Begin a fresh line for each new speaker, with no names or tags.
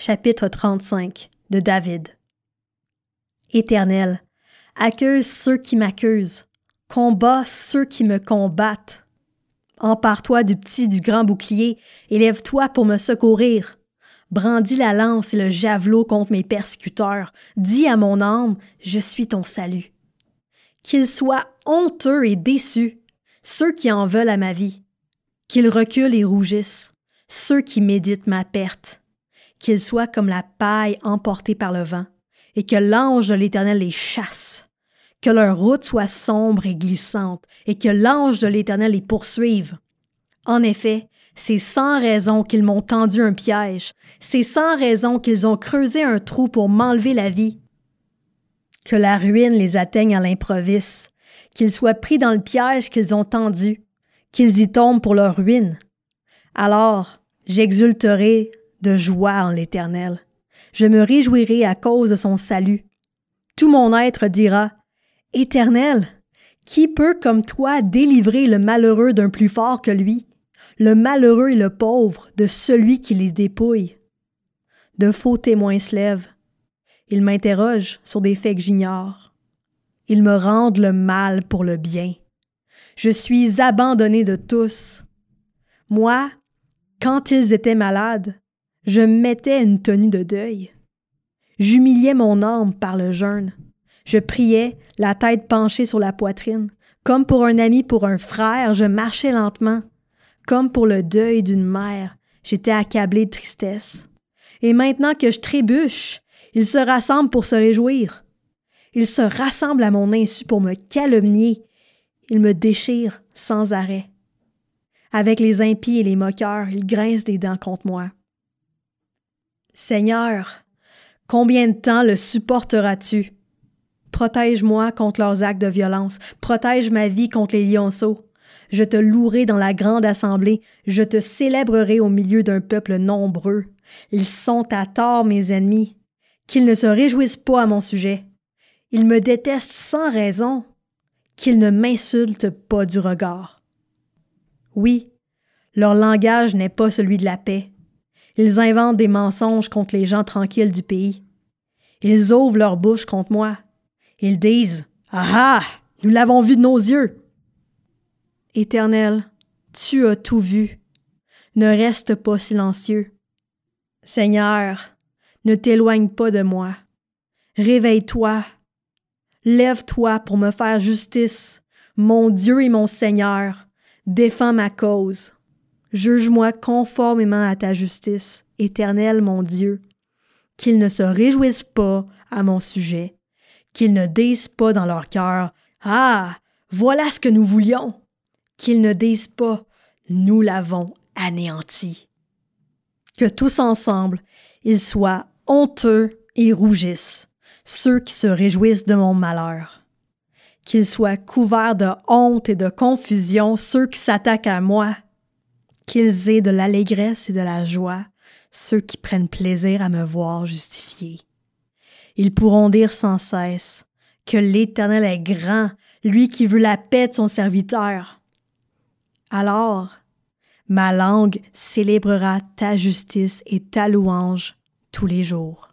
Chapitre 35 de David. Éternel, accuse ceux qui m'accusent, combat ceux qui me combattent. Empare-toi du petit du grand bouclier, élève-toi pour me secourir. Brandis la lance et le javelot contre mes persécuteurs. Dis à mon âme, je suis ton salut. Qu'ils soient honteux et déçus, ceux qui en veulent à ma vie. Qu'ils reculent et rougissent, ceux qui méditent ma perte. Qu'ils soient comme la paille emportée par le vent, et que l'ange de l'Éternel les chasse. Que leur route soit sombre et glissante, et que l'ange de l'Éternel les poursuive. En effet, c'est sans raison qu'ils m'ont tendu un piège, c'est sans raison qu'ils ont creusé un trou pour m'enlever la vie. Que la ruine les atteigne à l'improviste, qu'ils soient pris dans le piège qu'ils ont tendu, qu'ils y tombent pour leur ruine. Alors, j'exulterai de joie en l'Éternel. Je me réjouirai à cause de son salut. Tout mon être dira Éternel, qui peut comme toi délivrer le malheureux d'un plus fort que lui? le malheureux et le pauvre de celui qui les dépouille. De faux témoins se lèvent. Ils m'interrogent sur des faits que j'ignore. Ils me rendent le mal pour le bien. Je suis abandonné de tous. Moi, quand ils étaient malades, je mettais une tenue de deuil. J'humiliais mon âme par le jeûne. Je priais, la tête penchée sur la poitrine. Comme pour un ami, pour un frère, je marchais lentement. Comme pour le deuil d'une mère, j'étais accablé de tristesse. Et maintenant que je trébuche, ils se rassemblent pour se réjouir. Ils se rassemblent à mon insu pour me calomnier. Ils me déchirent sans arrêt. Avec les impies et les moqueurs, ils grincent des dents contre moi. Seigneur, combien de temps le supporteras-tu? Protège-moi contre leurs actes de violence, protège ma vie contre les lionceaux. Je te louerai dans la grande assemblée, je te célébrerai au milieu d'un peuple nombreux. Ils sont à tort mes ennemis, qu'ils ne se réjouissent pas à mon sujet. Ils me détestent sans raison, qu'ils ne m'insultent pas du regard. Oui, leur langage n'est pas celui de la paix. Ils inventent des mensonges contre les gens tranquilles du pays. Ils ouvrent leur bouche contre moi. Ils disent Ah ah Nous l'avons vu de nos yeux. Éternel, tu as tout vu. Ne reste pas silencieux. Seigneur, ne t'éloigne pas de moi. Réveille-toi. Lève-toi pour me faire justice. Mon Dieu et mon Seigneur, défends ma cause. Juge-moi conformément à ta justice, Éternel mon Dieu. Qu'ils ne se réjouissent pas à mon sujet, qu'ils ne disent pas dans leur cœur Ah, voilà ce que nous voulions qu'ils ne disent pas Nous l'avons anéanti. Que tous ensemble, ils soient honteux et rougissent, ceux qui se réjouissent de mon malheur. Qu'ils soient couverts de honte et de confusion, ceux qui s'attaquent à moi. Qu'ils aient de l'allégresse et de la joie, ceux qui prennent plaisir à me voir justifié. Ils pourront dire sans cesse que l'Éternel est grand, lui qui veut la paix de son serviteur. Alors, ma langue célébrera ta justice et ta louange tous les jours.